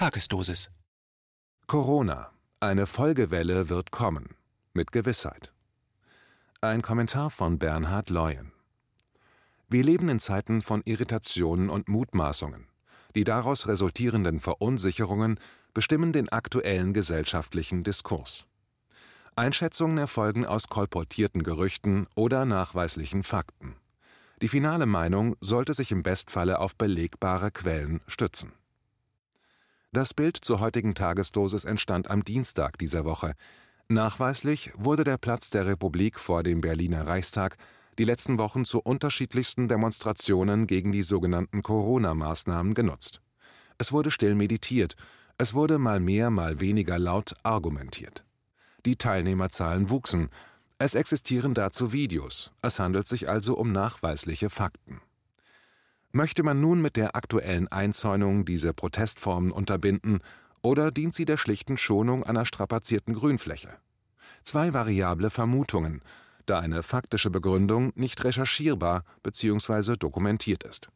Tagesdosis. Corona. Eine Folgewelle wird kommen. Mit Gewissheit. Ein Kommentar von Bernhard Leuen. Wir leben in Zeiten von Irritationen und Mutmaßungen. Die daraus resultierenden Verunsicherungen bestimmen den aktuellen gesellschaftlichen Diskurs. Einschätzungen erfolgen aus kolportierten Gerüchten oder nachweislichen Fakten. Die finale Meinung sollte sich im Bestfalle auf belegbare Quellen stützen. Das Bild zur heutigen Tagesdosis entstand am Dienstag dieser Woche. Nachweislich wurde der Platz der Republik vor dem Berliner Reichstag die letzten Wochen zu unterschiedlichsten Demonstrationen gegen die sogenannten Corona-Maßnahmen genutzt. Es wurde still meditiert, es wurde mal mehr, mal weniger laut argumentiert. Die Teilnehmerzahlen wuchsen, es existieren dazu Videos, es handelt sich also um nachweisliche Fakten. Möchte man nun mit der aktuellen Einzäunung diese Protestformen unterbinden oder dient sie der schlichten Schonung einer strapazierten Grünfläche? Zwei variable Vermutungen, da eine faktische Begründung nicht recherchierbar bzw. dokumentiert ist.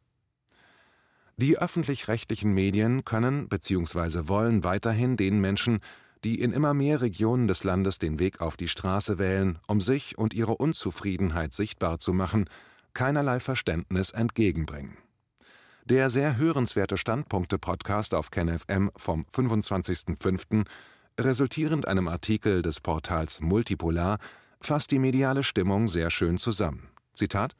Die öffentlich-rechtlichen Medien können bzw. wollen weiterhin den Menschen die in immer mehr Regionen des Landes den Weg auf die Straße wählen, um sich und ihre Unzufriedenheit sichtbar zu machen, keinerlei Verständnis entgegenbringen. Der sehr hörenswerte Standpunkte-Podcast auf KenFM vom 25.05., resultierend einem Artikel des Portals Multipolar, fasst die mediale Stimmung sehr schön zusammen. Zitat: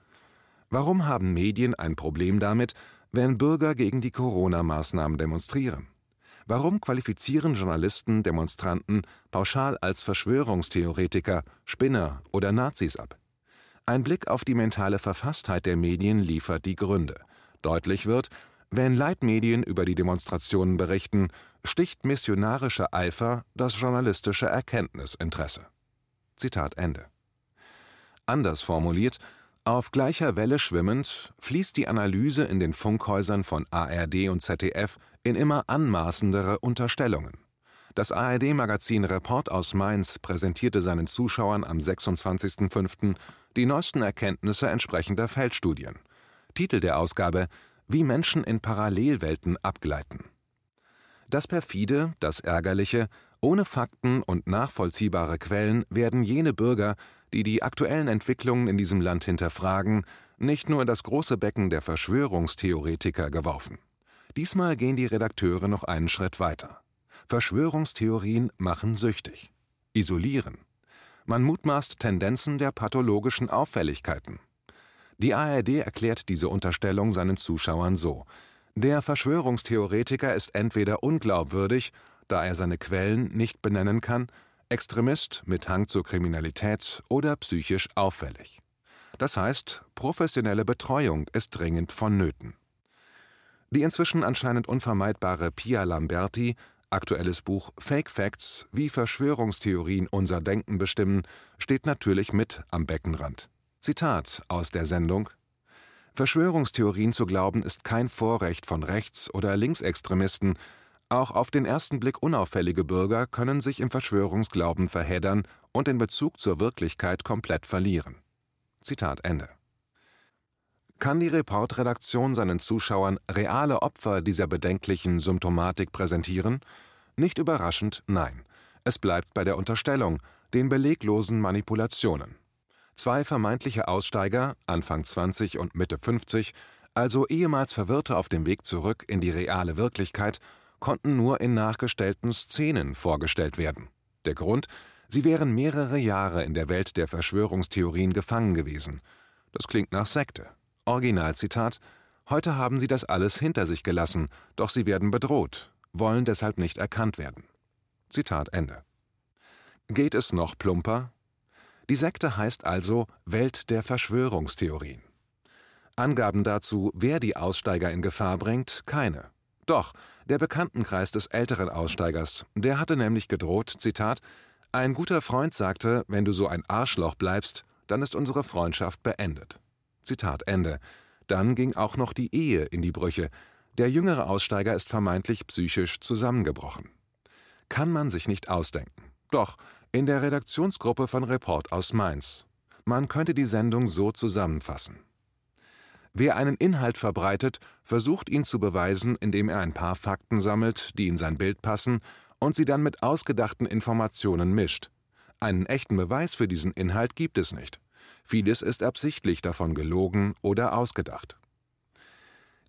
Warum haben Medien ein Problem damit, wenn Bürger gegen die Corona-Maßnahmen demonstrieren? Warum qualifizieren Journalisten Demonstranten pauschal als Verschwörungstheoretiker, Spinner oder Nazis ab? Ein Blick auf die mentale Verfasstheit der Medien liefert die Gründe. Deutlich wird, wenn Leitmedien über die Demonstrationen berichten, sticht missionarischer Eifer das journalistische Erkenntnisinteresse. Zitat Ende. Anders formuliert, auf gleicher Welle schwimmend fließt die Analyse in den Funkhäusern von ARD und ZDF in immer anmaßendere Unterstellungen. Das ARD-Magazin Report aus Mainz präsentierte seinen Zuschauern am 26.05. die neuesten Erkenntnisse entsprechender Feldstudien. Titel der Ausgabe Wie Menschen in Parallelwelten abgleiten. Das perfide, das ärgerliche, ohne Fakten und nachvollziehbare Quellen werden jene Bürger, die die aktuellen Entwicklungen in diesem Land hinterfragen, nicht nur in das große Becken der Verschwörungstheoretiker geworfen. Diesmal gehen die Redakteure noch einen Schritt weiter. Verschwörungstheorien machen süchtig. Isolieren. Man mutmaßt Tendenzen der pathologischen Auffälligkeiten. Die ARD erklärt diese Unterstellung seinen Zuschauern so. Der Verschwörungstheoretiker ist entweder unglaubwürdig, da er seine Quellen nicht benennen kann, Extremist mit Hang zur Kriminalität oder psychisch auffällig. Das heißt, professionelle Betreuung ist dringend vonnöten. Die inzwischen anscheinend unvermeidbare Pia Lamberti, aktuelles Buch Fake Facts, wie Verschwörungstheorien unser Denken bestimmen, steht natürlich mit am Beckenrand. Zitat aus der Sendung Verschwörungstheorien zu glauben ist kein Vorrecht von Rechts- oder Linksextremisten, auch auf den ersten Blick unauffällige Bürger können sich im Verschwörungsglauben verheddern und den Bezug zur Wirklichkeit komplett verlieren. Zitat Ende kann die Reportredaktion seinen Zuschauern reale Opfer dieser bedenklichen Symptomatik präsentieren? Nicht überraschend, nein. Es bleibt bei der Unterstellung, den beleglosen Manipulationen. Zwei vermeintliche Aussteiger, Anfang 20 und Mitte 50, also ehemals Verwirrte auf dem Weg zurück in die reale Wirklichkeit, konnten nur in nachgestellten Szenen vorgestellt werden. Der Grund? Sie wären mehrere Jahre in der Welt der Verschwörungstheorien gefangen gewesen. Das klingt nach Sekte. Originalzitat Heute haben sie das alles hinter sich gelassen, doch sie werden bedroht, wollen deshalb nicht erkannt werden. Zitat Ende. Geht es noch plumper? Die Sekte heißt also Welt der Verschwörungstheorien. Angaben dazu, wer die Aussteiger in Gefahr bringt, keine. Doch, der Bekanntenkreis des älteren Aussteigers, der hatte nämlich gedroht, Zitat, ein guter Freund sagte, wenn du so ein Arschloch bleibst, dann ist unsere Freundschaft beendet. Zitat Ende. Dann ging auch noch die Ehe in die Brüche. Der jüngere Aussteiger ist vermeintlich psychisch zusammengebrochen. Kann man sich nicht ausdenken. Doch, in der Redaktionsgruppe von Report aus Mainz. Man könnte die Sendung so zusammenfassen. Wer einen Inhalt verbreitet, versucht ihn zu beweisen, indem er ein paar Fakten sammelt, die in sein Bild passen, und sie dann mit ausgedachten Informationen mischt. Einen echten Beweis für diesen Inhalt gibt es nicht. Vieles ist absichtlich davon gelogen oder ausgedacht.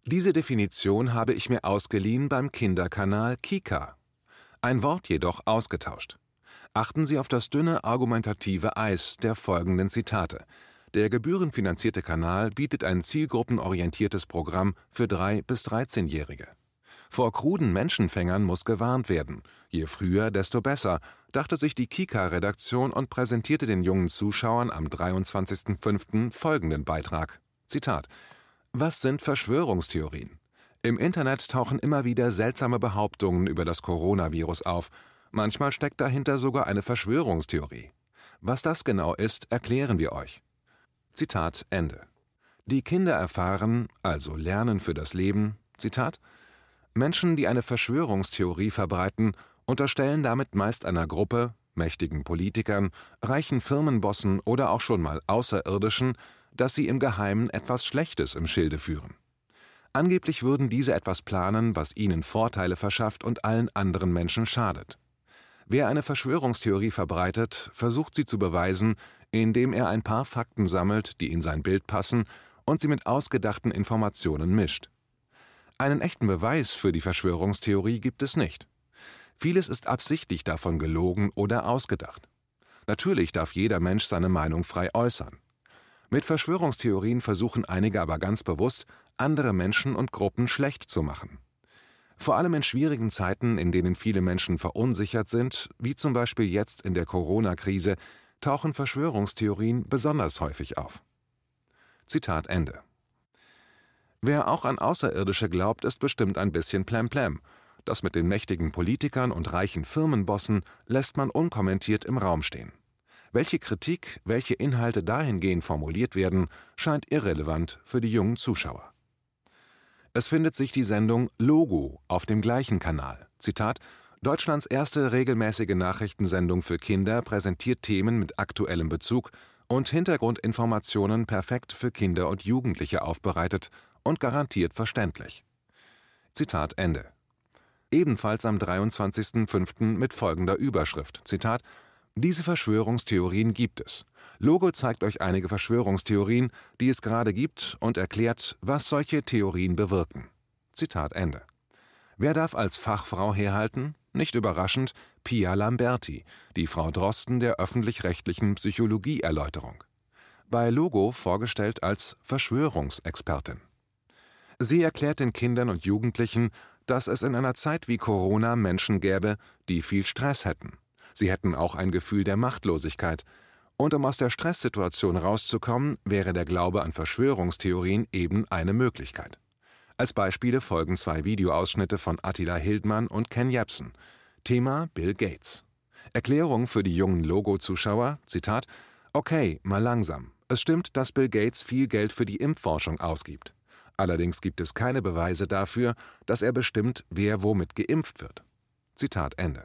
Diese Definition habe ich mir ausgeliehen beim Kinderkanal Kika. Ein Wort jedoch ausgetauscht. Achten Sie auf das dünne argumentative Eis der folgenden Zitate. Der gebührenfinanzierte Kanal bietet ein zielgruppenorientiertes Programm für 3- bis 13-Jährige. Vor kruden Menschenfängern muss gewarnt werden. Je früher, desto besser, dachte sich die Kika-Redaktion und präsentierte den jungen Zuschauern am 23.05. folgenden Beitrag. Zitat was sind Verschwörungstheorien? Im Internet tauchen immer wieder seltsame Behauptungen über das Coronavirus auf. Manchmal steckt dahinter sogar eine Verschwörungstheorie. Was das genau ist, erklären wir euch. Zitat Ende. Die Kinder erfahren, also lernen für das Leben, Zitat, Menschen, die eine Verschwörungstheorie verbreiten, unterstellen damit meist einer Gruppe, mächtigen Politikern, reichen Firmenbossen oder auch schon mal Außerirdischen, dass sie im Geheimen etwas Schlechtes im Schilde führen. Angeblich würden diese etwas planen, was ihnen Vorteile verschafft und allen anderen Menschen schadet. Wer eine Verschwörungstheorie verbreitet, versucht sie zu beweisen, indem er ein paar Fakten sammelt, die in sein Bild passen, und sie mit ausgedachten Informationen mischt. Einen echten Beweis für die Verschwörungstheorie gibt es nicht. Vieles ist absichtlich davon gelogen oder ausgedacht. Natürlich darf jeder Mensch seine Meinung frei äußern. Mit Verschwörungstheorien versuchen einige aber ganz bewusst, andere Menschen und Gruppen schlecht zu machen. Vor allem in schwierigen Zeiten, in denen viele Menschen verunsichert sind, wie zum Beispiel jetzt in der Corona-Krise, tauchen Verschwörungstheorien besonders häufig auf. Zitat Ende. Wer auch an Außerirdische glaubt, ist bestimmt ein bisschen plemplem. Das mit den mächtigen Politikern und reichen Firmenbossen lässt man unkommentiert im Raum stehen. Welche Kritik, welche Inhalte dahingehend formuliert werden, scheint irrelevant für die jungen Zuschauer. Es findet sich die Sendung Logo auf dem gleichen Kanal. Zitat Deutschlands erste regelmäßige Nachrichtensendung für Kinder präsentiert Themen mit aktuellem Bezug und Hintergrundinformationen perfekt für Kinder und Jugendliche aufbereitet und garantiert verständlich. Zitat Ende. Ebenfalls am 23.05. mit folgender Überschrift: Zitat diese Verschwörungstheorien gibt es. Logo zeigt euch einige Verschwörungstheorien, die es gerade gibt, und erklärt, was solche Theorien bewirken. Zitat Ende. Wer darf als Fachfrau herhalten? Nicht überraschend, Pia Lamberti, die Frau Drosten der öffentlich-rechtlichen Psychologieerläuterung. Bei Logo vorgestellt als Verschwörungsexpertin. Sie erklärt den Kindern und Jugendlichen, dass es in einer Zeit wie Corona Menschen gäbe, die viel Stress hätten Sie hätten auch ein Gefühl der Machtlosigkeit. Und um aus der Stresssituation rauszukommen, wäre der Glaube an Verschwörungstheorien eben eine Möglichkeit. Als Beispiele folgen zwei Videoausschnitte von Attila Hildmann und Ken Jebsen. Thema Bill Gates. Erklärung für die jungen Logo-Zuschauer: Zitat: Okay, mal langsam. Es stimmt, dass Bill Gates viel Geld für die Impfforschung ausgibt. Allerdings gibt es keine Beweise dafür, dass er bestimmt, wer womit geimpft wird. Zitat Ende.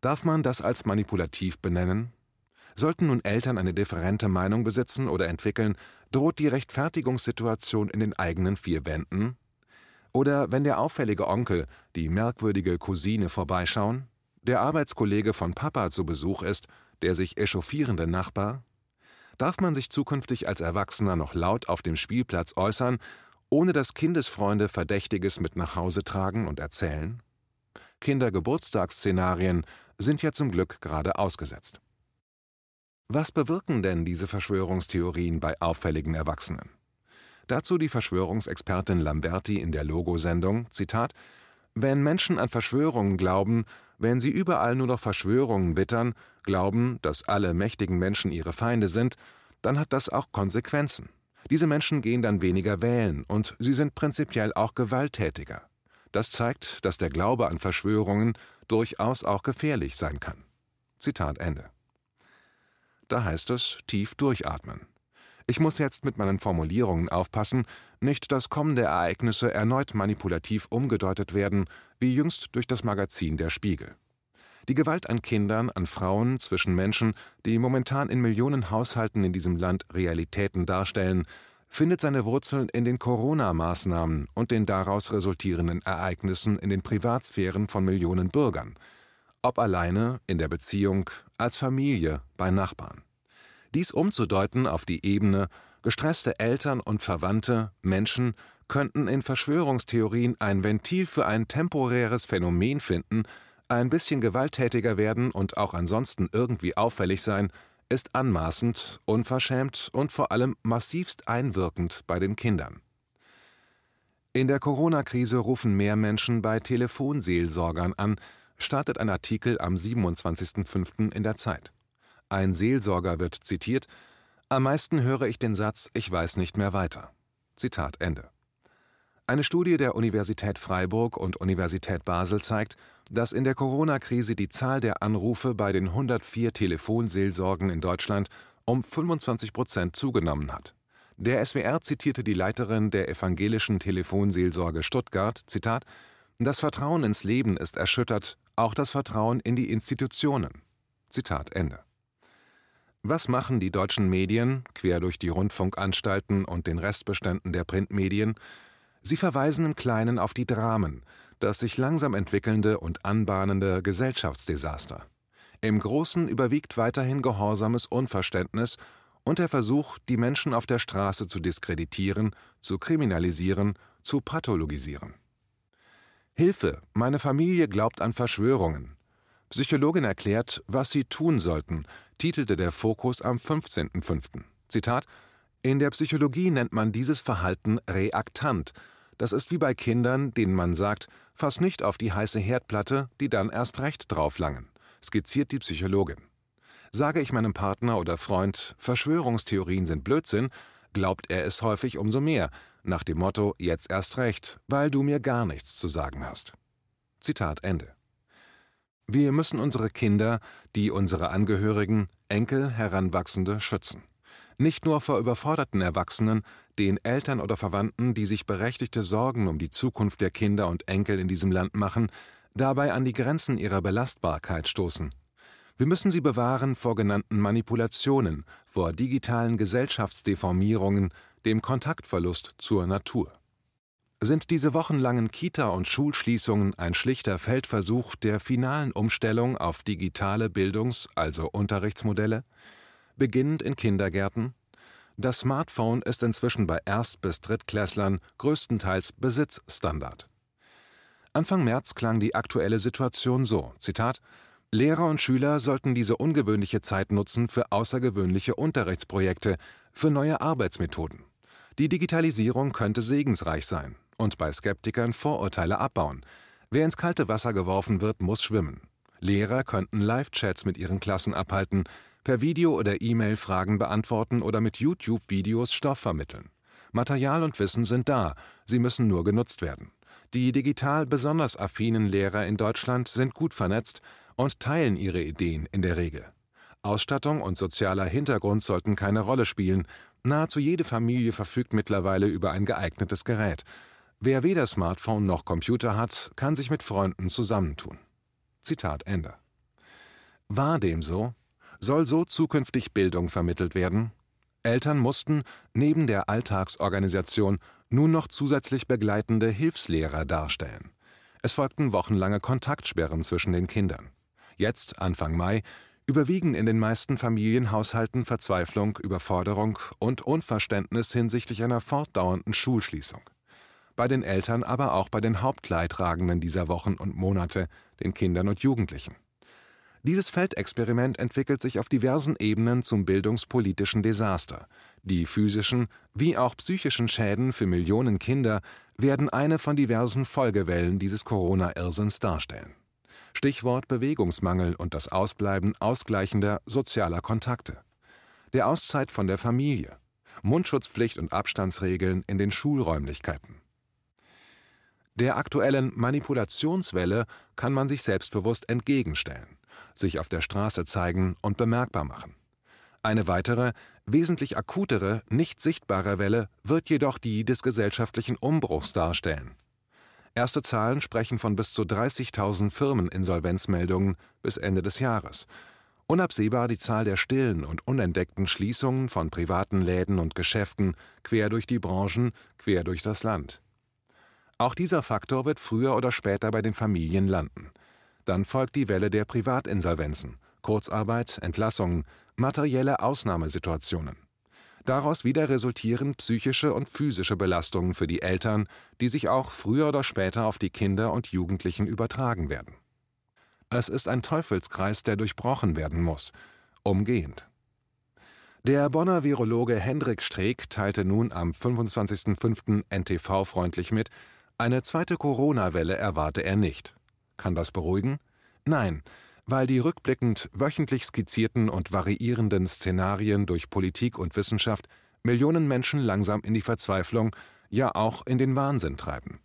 Darf man das als manipulativ benennen? Sollten nun Eltern eine differente Meinung besitzen oder entwickeln, droht die Rechtfertigungssituation in den eigenen vier Wänden? Oder wenn der auffällige Onkel, die merkwürdige Cousine vorbeischauen, der Arbeitskollege von Papa zu Besuch ist, der sich echauffierende Nachbar? Darf man sich zukünftig als Erwachsener noch laut auf dem Spielplatz äußern, ohne dass Kindesfreunde Verdächtiges mit nach Hause tragen und erzählen? Kindergeburtstagsszenarien sind ja zum Glück gerade ausgesetzt. Was bewirken denn diese Verschwörungstheorien bei auffälligen Erwachsenen? Dazu die Verschwörungsexpertin Lamberti in der Logo-Sendung: Zitat: Wenn Menschen an Verschwörungen glauben, wenn sie überall nur noch Verschwörungen wittern, glauben, dass alle mächtigen Menschen ihre Feinde sind, dann hat das auch Konsequenzen. Diese Menschen gehen dann weniger wählen und sie sind prinzipiell auch gewalttätiger. Das zeigt, dass der Glaube an Verschwörungen durchaus auch gefährlich sein kann. Zitat Ende. Da heißt es tief durchatmen. Ich muss jetzt mit meinen Formulierungen aufpassen, nicht dass kommende Ereignisse erneut manipulativ umgedeutet werden, wie jüngst durch das Magazin Der Spiegel. Die Gewalt an Kindern, an Frauen, zwischen Menschen, die momentan in Millionen Haushalten in diesem Land Realitäten darstellen, findet seine Wurzeln in den Corona-Maßnahmen und den daraus resultierenden Ereignissen in den Privatsphären von Millionen Bürgern, ob alleine, in der Beziehung, als Familie, bei Nachbarn. Dies umzudeuten auf die Ebene, gestresste Eltern und Verwandte, Menschen könnten in Verschwörungstheorien ein Ventil für ein temporäres Phänomen finden, ein bisschen gewalttätiger werden und auch ansonsten irgendwie auffällig sein, ist anmaßend, unverschämt und vor allem massivst einwirkend bei den Kindern. In der Corona-Krise rufen mehr Menschen bei Telefonseelsorgern an, startet ein Artikel am 27.05. in der Zeit. Ein Seelsorger wird zitiert: Am meisten höre ich den Satz: Ich weiß nicht mehr weiter. Zitat Ende. Eine Studie der Universität Freiburg und Universität Basel zeigt, dass in der Corona-Krise die Zahl der Anrufe bei den 104 Telefonseelsorgen in Deutschland um 25 Prozent zugenommen hat. Der SWR zitierte die Leiterin der evangelischen Telefonseelsorge Stuttgart: Zitat, Das Vertrauen ins Leben ist erschüttert, auch das Vertrauen in die Institutionen. Zitat Ende. Was machen die deutschen Medien, quer durch die Rundfunkanstalten und den Restbeständen der Printmedien, Sie verweisen im Kleinen auf die Dramen, das sich langsam entwickelnde und anbahnende Gesellschaftsdesaster. Im Großen überwiegt weiterhin gehorsames Unverständnis und der Versuch, die Menschen auf der Straße zu diskreditieren, zu kriminalisieren, zu pathologisieren. Hilfe, meine Familie glaubt an Verschwörungen. Psychologin erklärt, was sie tun sollten, titelte der Fokus am 15.05. Zitat in der Psychologie nennt man dieses Verhalten reaktant. Das ist wie bei Kindern, denen man sagt, fass nicht auf die heiße Herdplatte, die dann erst recht drauflangen, skizziert die Psychologin. Sage ich meinem Partner oder Freund, Verschwörungstheorien sind Blödsinn, glaubt er es häufig umso mehr, nach dem Motto jetzt erst recht, weil du mir gar nichts zu sagen hast. Zitat Ende. Wir müssen unsere Kinder, die unsere Angehörigen, Enkel, Heranwachsende schützen. Nicht nur vor überforderten Erwachsenen, den Eltern oder Verwandten, die sich berechtigte Sorgen um die Zukunft der Kinder und Enkel in diesem Land machen, dabei an die Grenzen ihrer Belastbarkeit stoßen. Wir müssen sie bewahren vor genannten Manipulationen, vor digitalen Gesellschaftsdeformierungen, dem Kontaktverlust zur Natur. Sind diese wochenlangen Kita- und Schulschließungen ein schlichter Feldversuch der finalen Umstellung auf digitale Bildungs-, also Unterrichtsmodelle? beginnend in Kindergärten? Das Smartphone ist inzwischen bei Erst- bis Drittklässlern größtenteils Besitzstandard. Anfang März klang die aktuelle Situation so: Zitat, Lehrer und Schüler sollten diese ungewöhnliche Zeit nutzen für außergewöhnliche Unterrichtsprojekte, für neue Arbeitsmethoden. Die Digitalisierung könnte segensreich sein und bei Skeptikern Vorurteile abbauen. Wer ins kalte Wasser geworfen wird, muss schwimmen. Lehrer könnten Live-Chats mit ihren Klassen abhalten, per Video oder E-Mail Fragen beantworten oder mit YouTube-Videos Stoff vermitteln. Material und Wissen sind da, sie müssen nur genutzt werden. Die digital besonders affinen Lehrer in Deutschland sind gut vernetzt und teilen ihre Ideen in der Regel. Ausstattung und sozialer Hintergrund sollten keine Rolle spielen. Nahezu jede Familie verfügt mittlerweile über ein geeignetes Gerät. Wer weder Smartphone noch Computer hat, kann sich mit Freunden zusammentun. Zitat Ende. War dem so? Soll so zukünftig Bildung vermittelt werden? Eltern mussten, neben der Alltagsorganisation, nun noch zusätzlich begleitende Hilfslehrer darstellen. Es folgten wochenlange Kontaktsperren zwischen den Kindern. Jetzt, Anfang Mai, überwiegen in den meisten Familienhaushalten Verzweiflung, Überforderung und Unverständnis hinsichtlich einer fortdauernden Schulschließung. Bei den Eltern, aber auch bei den Hauptleidtragenden dieser Wochen und Monate, den Kindern und Jugendlichen. Dieses Feldexperiment entwickelt sich auf diversen Ebenen zum bildungspolitischen Desaster. Die physischen wie auch psychischen Schäden für Millionen Kinder werden eine von diversen Folgewellen dieses Corona-Irrsinns darstellen. Stichwort Bewegungsmangel und das Ausbleiben ausgleichender sozialer Kontakte. Der Auszeit von der Familie. Mundschutzpflicht und Abstandsregeln in den Schulräumlichkeiten. Der aktuellen Manipulationswelle kann man sich selbstbewusst entgegenstellen sich auf der Straße zeigen und bemerkbar machen. Eine weitere, wesentlich akutere, nicht sichtbare Welle wird jedoch die des gesellschaftlichen Umbruchs darstellen. Erste Zahlen sprechen von bis zu 30.000 Firmeninsolvenzmeldungen bis Ende des Jahres. Unabsehbar die Zahl der stillen und unentdeckten Schließungen von privaten Läden und Geschäften quer durch die Branchen, quer durch das Land. Auch dieser Faktor wird früher oder später bei den Familien landen. Dann folgt die Welle der Privatinsolvenzen, Kurzarbeit, Entlassungen, materielle Ausnahmesituationen. Daraus wieder resultieren psychische und physische Belastungen für die Eltern, die sich auch früher oder später auf die Kinder und Jugendlichen übertragen werden. Es ist ein Teufelskreis, der durchbrochen werden muss, umgehend. Der Bonner Virologe Hendrik Streeck teilte nun am 25.05. NTV freundlich mit, eine zweite Corona-Welle erwarte er nicht. Kann das beruhigen? Nein, weil die rückblickend wöchentlich skizzierten und variierenden Szenarien durch Politik und Wissenschaft Millionen Menschen langsam in die Verzweiflung, ja auch in den Wahnsinn treiben.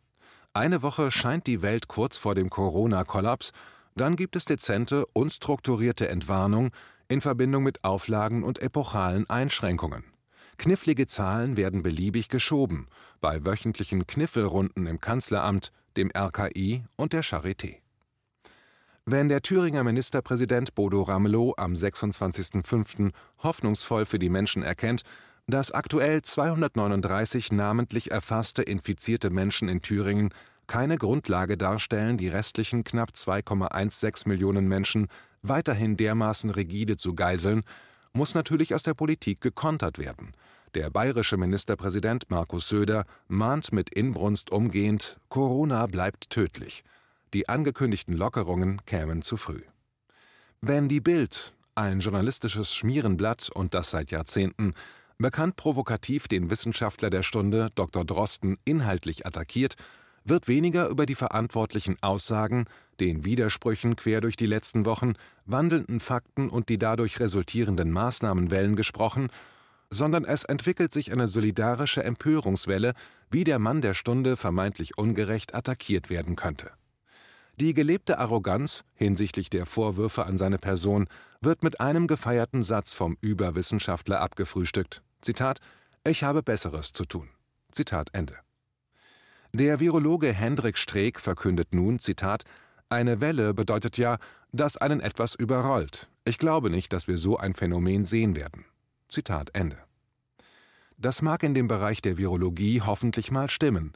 Eine Woche scheint die Welt kurz vor dem Corona-Kollaps, dann gibt es dezente, unstrukturierte Entwarnung in Verbindung mit Auflagen und epochalen Einschränkungen. Knifflige Zahlen werden beliebig geschoben, bei wöchentlichen Kniffelrunden im Kanzleramt, dem RKI und der Charité. Wenn der Thüringer Ministerpräsident Bodo Ramelow am 26.05. hoffnungsvoll für die Menschen erkennt, dass aktuell 239 namentlich erfasste infizierte Menschen in Thüringen keine Grundlage darstellen, die restlichen knapp 2,16 Millionen Menschen weiterhin dermaßen rigide zu geiseln, muss natürlich aus der Politik gekontert werden. Der bayerische Ministerpräsident Markus Söder mahnt mit Inbrunst umgehend, Corona bleibt tödlich die angekündigten Lockerungen kämen zu früh. Wenn die Bild, ein journalistisches Schmierenblatt und das seit Jahrzehnten, bekannt provokativ den Wissenschaftler der Stunde Dr. Drosten inhaltlich attackiert, wird weniger über die verantwortlichen Aussagen, den Widersprüchen quer durch die letzten Wochen, wandelnden Fakten und die dadurch resultierenden Maßnahmenwellen gesprochen, sondern es entwickelt sich eine solidarische Empörungswelle, wie der Mann der Stunde vermeintlich ungerecht attackiert werden könnte. Die gelebte Arroganz hinsichtlich der Vorwürfe an seine Person wird mit einem gefeierten Satz vom Überwissenschaftler abgefrühstückt. Zitat: Ich habe Besseres zu tun. Zitat Ende. Der Virologe Hendrik Streeck verkündet nun, Zitat, eine Welle bedeutet ja, dass einen etwas überrollt. Ich glaube nicht, dass wir so ein Phänomen sehen werden. Zitat Ende. Das mag in dem Bereich der Virologie hoffentlich mal stimmen,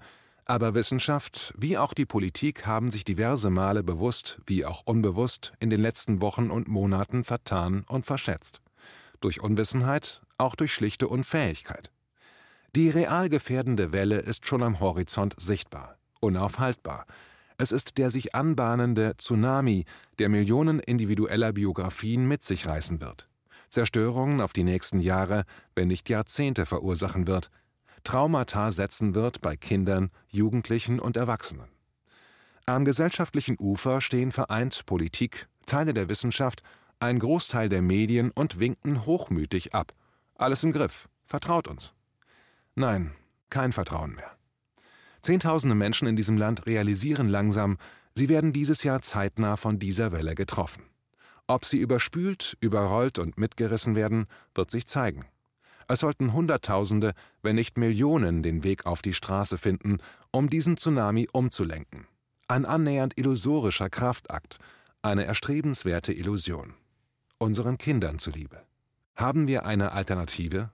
aber Wissenschaft wie auch die Politik haben sich diverse Male bewusst wie auch unbewusst in den letzten Wochen und Monaten vertan und verschätzt. Durch Unwissenheit, auch durch schlichte Unfähigkeit. Die real gefährdende Welle ist schon am Horizont sichtbar, unaufhaltbar. Es ist der sich anbahnende Tsunami, der Millionen individueller Biografien mit sich reißen wird. Zerstörungen auf die nächsten Jahre, wenn nicht Jahrzehnte verursachen wird, Traumata setzen wird bei Kindern, Jugendlichen und Erwachsenen. Am gesellschaftlichen Ufer stehen vereint Politik, Teile der Wissenschaft, ein Großteil der Medien und winken hochmütig ab. Alles im Griff. Vertraut uns. Nein, kein Vertrauen mehr. Zehntausende Menschen in diesem Land realisieren langsam, sie werden dieses Jahr zeitnah von dieser Welle getroffen. Ob sie überspült, überrollt und mitgerissen werden, wird sich zeigen. Es sollten Hunderttausende, wenn nicht Millionen den Weg auf die Straße finden, um diesen Tsunami umzulenken. Ein annähernd illusorischer Kraftakt, eine erstrebenswerte Illusion. Unseren Kindern zuliebe. Haben wir eine Alternative?